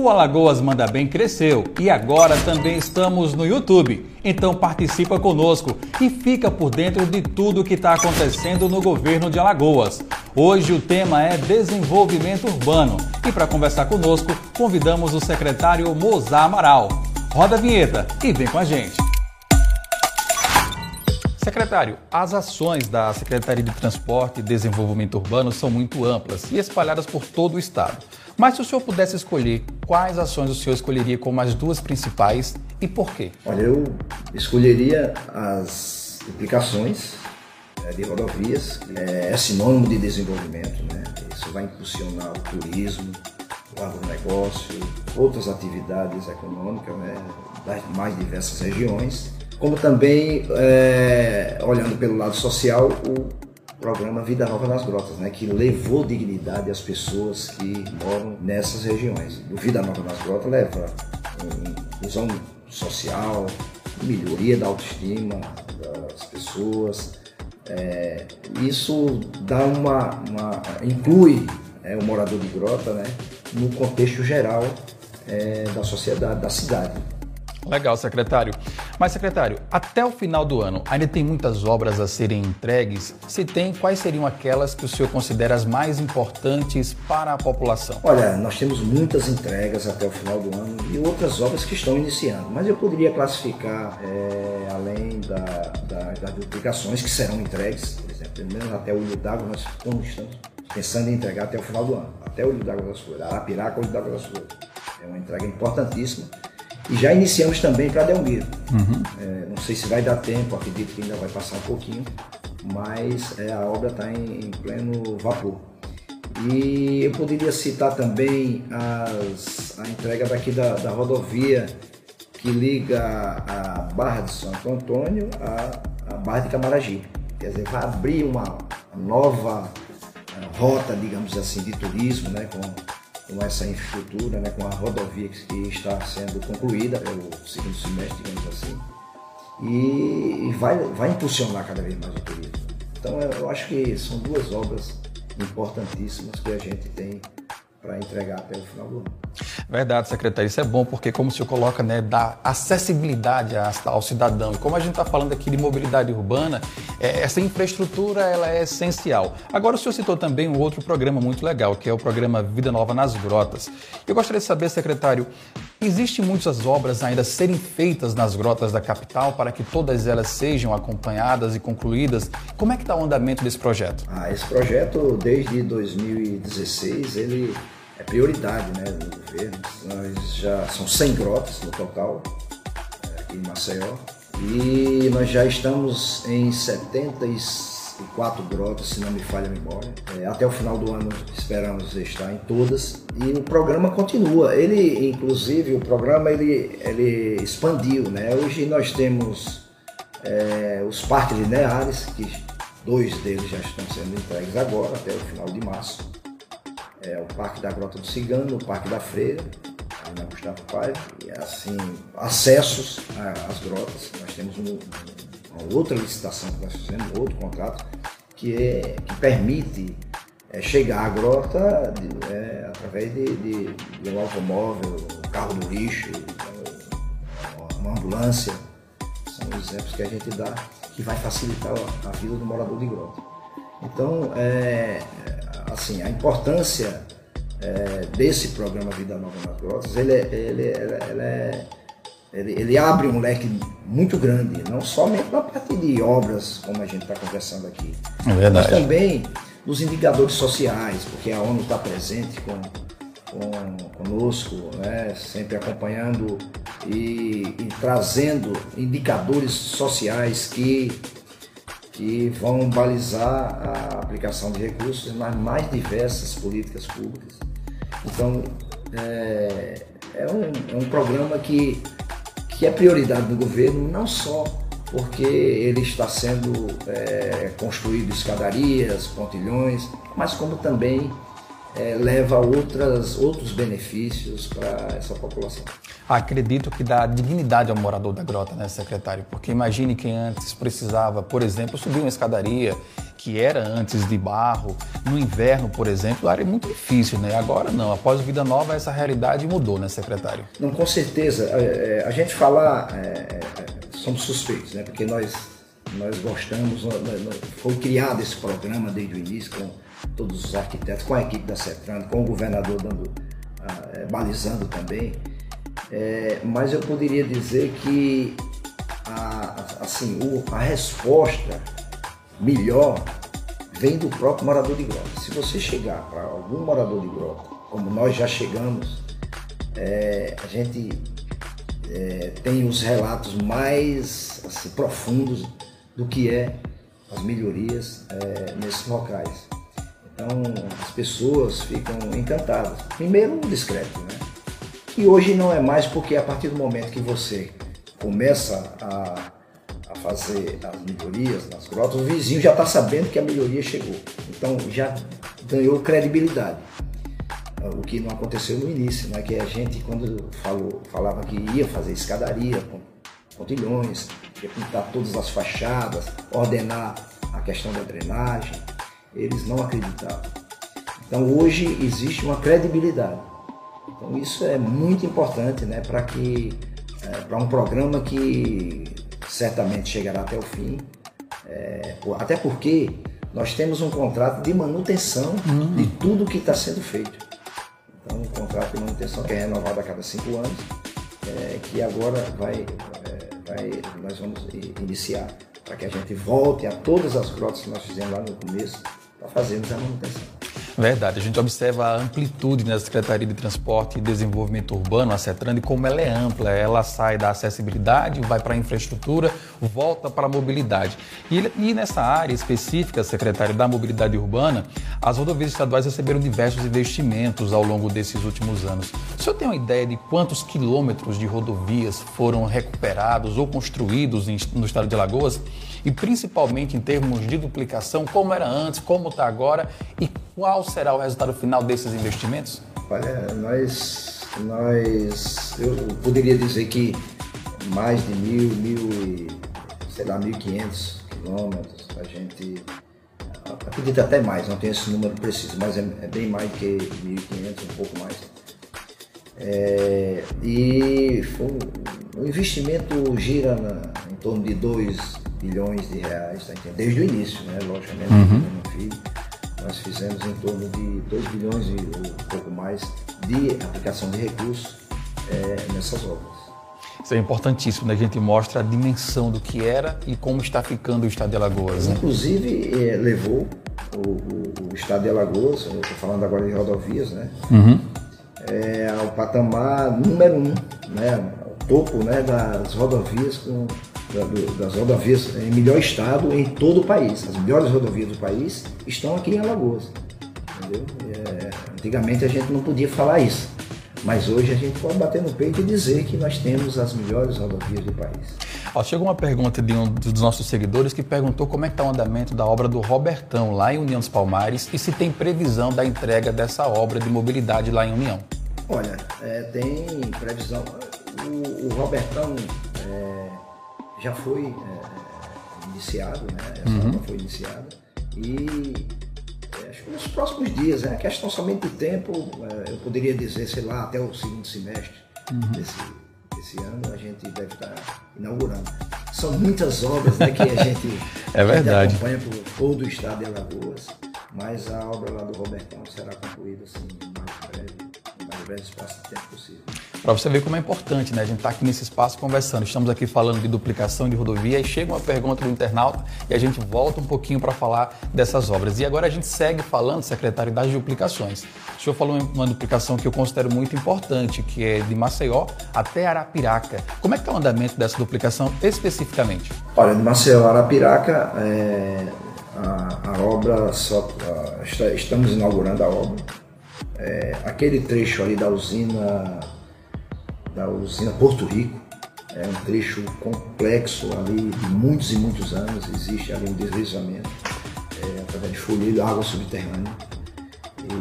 O Alagoas Manda Bem cresceu e agora também estamos no YouTube. Então participa conosco e fica por dentro de tudo o que está acontecendo no governo de Alagoas. Hoje o tema é desenvolvimento urbano e para conversar conosco convidamos o secretário Mozar Amaral. Roda a vinheta e vem com a gente. Secretário, as ações da Secretaria de Transporte e Desenvolvimento Urbano são muito amplas e espalhadas por todo o estado. Mas se o senhor pudesse escolher, quais ações o senhor escolheria como as duas principais e por quê? Olha, eu escolheria as implicações né, de rodovias, é, é sinônimo de desenvolvimento, né? Isso vai impulsionar o turismo, o agronegócio, outras atividades econômicas né, das mais diversas regiões, como também, é, olhando pelo lado social, o programa Vida Nova nas Grotas, né, que levou dignidade às pessoas que moram nessas regiões. O Vida Nova nas Grotas leva inclusão social, melhoria da autoestima das pessoas. É, isso dá uma, uma inclui é, o morador de grota, né, no contexto geral é, da sociedade, da cidade. Legal, secretário. Mas, secretário, até o final do ano, ainda tem muitas obras a serem entregues? Se tem, quais seriam aquelas que o senhor considera as mais importantes para a população? Olha, nós temos muitas entregas até o final do ano e outras obras que estão iniciando, mas eu poderia classificar, é, além da, da, das duplicações que serão entregues, por exemplo, pelo menos até o Olho d'Água, nós estamos pensando em entregar até o final do ano, até o Olho d'Água das Flores, Arapiraca, Olho d'Água das Flores. É uma entrega importantíssima e já iniciamos também para Delmiro. Uhum. É, não sei se vai dar tempo, acredito que ainda vai passar um pouquinho, mas é, a obra está em, em, pleno vapor. E eu poderia citar também as, a entrega daqui da, da rodovia que liga a Barra de Santo Antônio à, Barra de Camaragibe. Quer dizer, vai abrir uma nova eh, rota, digamos assim, de turismo, né, com com essa infraestrutura, né, com a rodovia que está sendo concluída pelo segundo semestre, digamos assim, e, vai, vai impulsionar cada vez mais o turismo. Então eu acho que são duas obras importantíssimas que a gente tem para entregar até o final do ano. Verdade, secretário. Isso é bom porque, como o senhor coloca, né, dá acessibilidade ao cidadão. E como a gente está falando aqui de mobilidade urbana, é, essa infraestrutura ela é essencial. Agora, o senhor citou também um outro programa muito legal, que é o programa Vida Nova nas Grotas. Eu gostaria de saber, secretário, existem muitas obras ainda serem feitas nas grotas da capital para que todas elas sejam acompanhadas e concluídas? Como é que está o andamento desse projeto? Ah, esse projeto, desde 2016, ele é prioridade né, do governo. Nós já são 100 grotas no total, é, aqui em Maceió, e nós já estamos em 74 grotas, se não me falha a memória. É, até o final do ano esperamos estar em todas. E o programa continua. Ele, inclusive, o programa ele, ele expandiu. Né? Hoje nós temos é, os parques lineares, que dois deles já estão sendo entregues agora, até o final de março é, o Parque da Grota do Cigano, o Parque da Freira, na Gustavo Paiva, e assim, acessos às grotas. Nós temos um, uma outra licitação que nós fizemos, outro contrato, que, é, que permite é, chegar à grota de, é, através de, de, de, um automóvel, um carro do lixo, uma ambulância. São exemplos que a gente dá que vai facilitar a vida do morador de grota. Então, é, assim, a importância é, desse programa Vida Nova nas Grotas, ele, é, ele, ele, ele, é, ele, ele abre um leque muito grande, não somente na parte de obras, como a gente está conversando aqui, é verdade. mas também nos indicadores sociais, porque a ONU está presente com, com, conosco, né, sempre acompanhando e, e trazendo indicadores sociais que que vão balizar a aplicação de recursos nas mais diversas políticas públicas. Então, é, é, um, é um programa que, que é prioridade do governo, não só porque ele está sendo é, construído escadarias, pontilhões, mas como também é, leva outras, outros benefícios para essa população. Acredito que dá dignidade ao morador da grota, né, secretário? Porque imagine quem antes precisava, por exemplo, subir uma escadaria que era antes de barro, no inverno, por exemplo, era muito difícil, né? Agora não, após Vida Nova essa realidade mudou, né, secretário? Não, com certeza. É, é, a gente falar, é, é, somos suspeitos, né? Porque nós, nós gostamos, foi criado esse programa desde o início com todos os arquitetos, com a equipe da CETRAN, com o governador dando, é, balizando também. É, mas eu poderia dizer que a, assim, o, a resposta melhor vem do próprio morador de grota. Se você chegar para algum morador de grota, como nós já chegamos, é, a gente é, tem os relatos mais assim, profundos do que é as melhorias é, nesses locais. Então as pessoas ficam encantadas. Primeiro discreto, né? E hoje não é mais porque a partir do momento que você começa a, a fazer as melhorias nas grotas, o vizinho já está sabendo que a melhoria chegou. Então já ganhou credibilidade. O que não aconteceu no início, né? que a gente, quando falou, falava que ia fazer escadaria, pontilhões, ia pintar todas as fachadas, ordenar a questão da drenagem, eles não acreditavam. Então hoje existe uma credibilidade. Então isso é muito importante né, para que é, para um programa que certamente chegará até o fim, é, até porque nós temos um contrato de manutenção uhum. de tudo que está sendo feito. Então um contrato de manutenção que é renovado a cada cinco anos, é, que agora vai, é, vai, nós vamos iniciar para que a gente volte a todas as grotas que nós fizemos lá no começo para fazermos a manutenção. Verdade, a gente observa a amplitude na Secretaria de Transporte e Desenvolvimento Urbano, a CETRAN, e como ela é ampla. Ela sai da acessibilidade, vai para a infraestrutura, volta para a mobilidade. E, e nessa área específica, secretário da Mobilidade Urbana, as rodovias estaduais receberam diversos investimentos ao longo desses últimos anos. O senhor tem uma ideia de quantos quilômetros de rodovias foram recuperados ou construídos no estado de Alagoas? E principalmente em termos de duplicação, como era antes, como está agora e qual será o resultado final desses investimentos? Olha, nós, nós eu poderia dizer que mais de mil, mil e, sei lá, mil e quinhentos quilômetros, a gente acredita até mais, não tenho esse número preciso, mas é, é bem mais que 1.500, um pouco mais. É, e foi, o investimento gira na, em torno de 2 bilhões de reais, tá desde o início, né? logicamente, uhum. filho nós fizemos em torno de 2 bilhões e um pouco mais de aplicação de recursos é, nessas obras. Isso é importantíssimo, né? a gente mostra a dimensão do que era e como está ficando o estado de Alagoas. Né? Inclusive, é, levou o, o, o, estado de Alagoas, estou falando agora de rodovias, né? Uhum. É, ao patamar número um, né? o topo né, das rodovias com das rodovias em melhor estado em todo o país. As melhores rodovias do país estão aqui em Alagoas. É, antigamente a gente não podia falar isso, mas hoje a gente pode bater no peito e dizer que nós temos as melhores rodovias do país. Ó, chegou uma pergunta de um dos nossos seguidores que perguntou como é que está o andamento da obra do Robertão lá em União dos Palmares e se tem previsão da entrega dessa obra de mobilidade lá em União. Olha, é, tem previsão. O, o Robertão é, já foi é, iniciado, né? Essa uhum. obra foi iniciada. E é, acho que nos próximos dias, é questão somente de tempo, é, eu poderia dizer, sei lá, até o segundo semestre uhum. desse, desse ano a gente deve estar inaugurando. São muitas obras né, que a gente, é verdade. acompanha por todo o estado de Alagoas, mas a obra lá do Robertão será concluída assim, mais breve, no mais breve espaço de tempo possível. Para você ver como é importante, né? A gente está aqui nesse espaço conversando. Estamos aqui falando de duplicação de rodovia e chega uma pergunta do internauta e a gente volta um pouquinho para falar dessas obras. E agora a gente segue falando, secretário, das duplicações. O senhor falou uma duplicação que eu considero muito importante, que é de Maceió até Arapiraca. Como é que está o andamento dessa duplicação especificamente? Olha, de Maceió a Arapiraca, é, a, a, obra só, a, estamos inaugurando a obra. É, aquele trecho ali da usina da usina Porto Rico. É um trecho complexo ali de muitos e muitos anos. Existe ali um deslizamento é, através de folheiro, água subterrânea.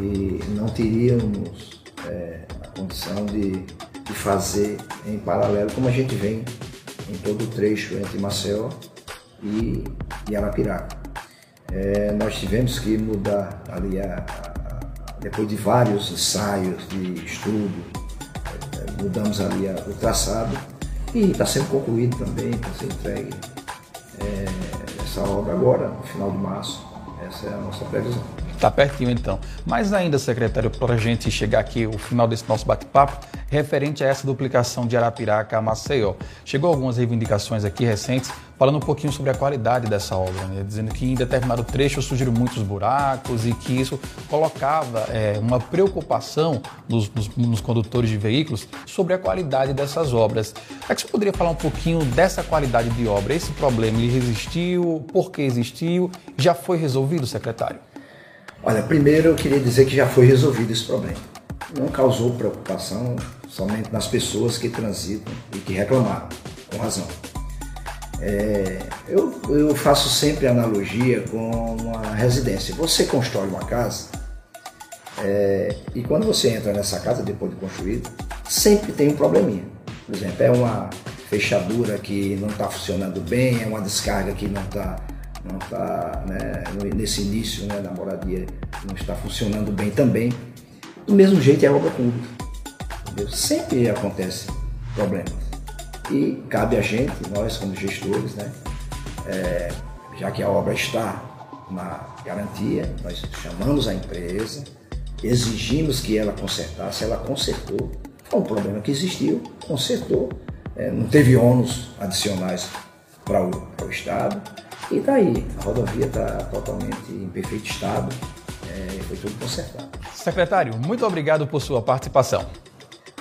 e não teríamos é, a condição de, de fazer em paralelo, como a gente vem em todo o trecho entre Maceió e, e Arapiraca. É, nós tivemos que mudar ali, a, a, depois de vários ensaios de estudo, mudamos ali a, o traçado e está sendo concluído também, está sendo entregue é, essa obra agora, no final de março. Essa é a nossa previsão. Está pertinho então. Mas ainda, secretário, para a gente chegar aqui, o final desse nosso bate-papo, referente a essa duplicação de Arapiraca a Maceió. Chegou algumas reivindicações aqui recentes, falando um pouquinho sobre a qualidade dessa obra, né? dizendo que em determinado trecho surgiram muitos buracos e que isso colocava é, uma preocupação nos, nos, nos, condutores de veículos sobre a qualidade dessas obras. É que você poderia falar um pouquinho dessa qualidade de obra? Esse problema ele existiu? Por que existiu? Já foi resolvido, secretário? Olha, primeiro eu queria dizer que já foi resolvido esse problema. Não causou preocupação somente nas pessoas que transitam e que reclamaram, com razão. É, eu, eu faço sempre analogia com uma residência. Você constrói uma casa é, e quando você entra nessa casa depois de construída, sempre tem um probleminha. Por exemplo, é uma fechadura que não está funcionando bem, é uma descarga que não está não está né, nesse início né, da moradia não está funcionando bem também. Do mesmo jeito é a obra pública. Entendeu? Sempre acontece problemas. E cabe a gente, nós como gestores, né, é, já que a obra está na garantia, nós chamamos a empresa, exigimos que ela consertasse, ela consertou. Foi um problema que existiu, consertou, é, não teve ônus adicionais para o, para o Estado e está aí, a rodovia está totalmente em perfeito estado, é, foi tudo consertado. Secretário, muito obrigado por sua participação.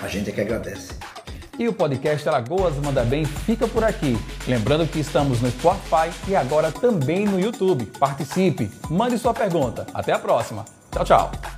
A gente é que agradece. E o podcast Alagoas Manda Bem fica por aqui. Lembrando que estamos no Spotify e agora também no YouTube. Participe, mande sua pergunta. Até a próxima. Tchau, tchau.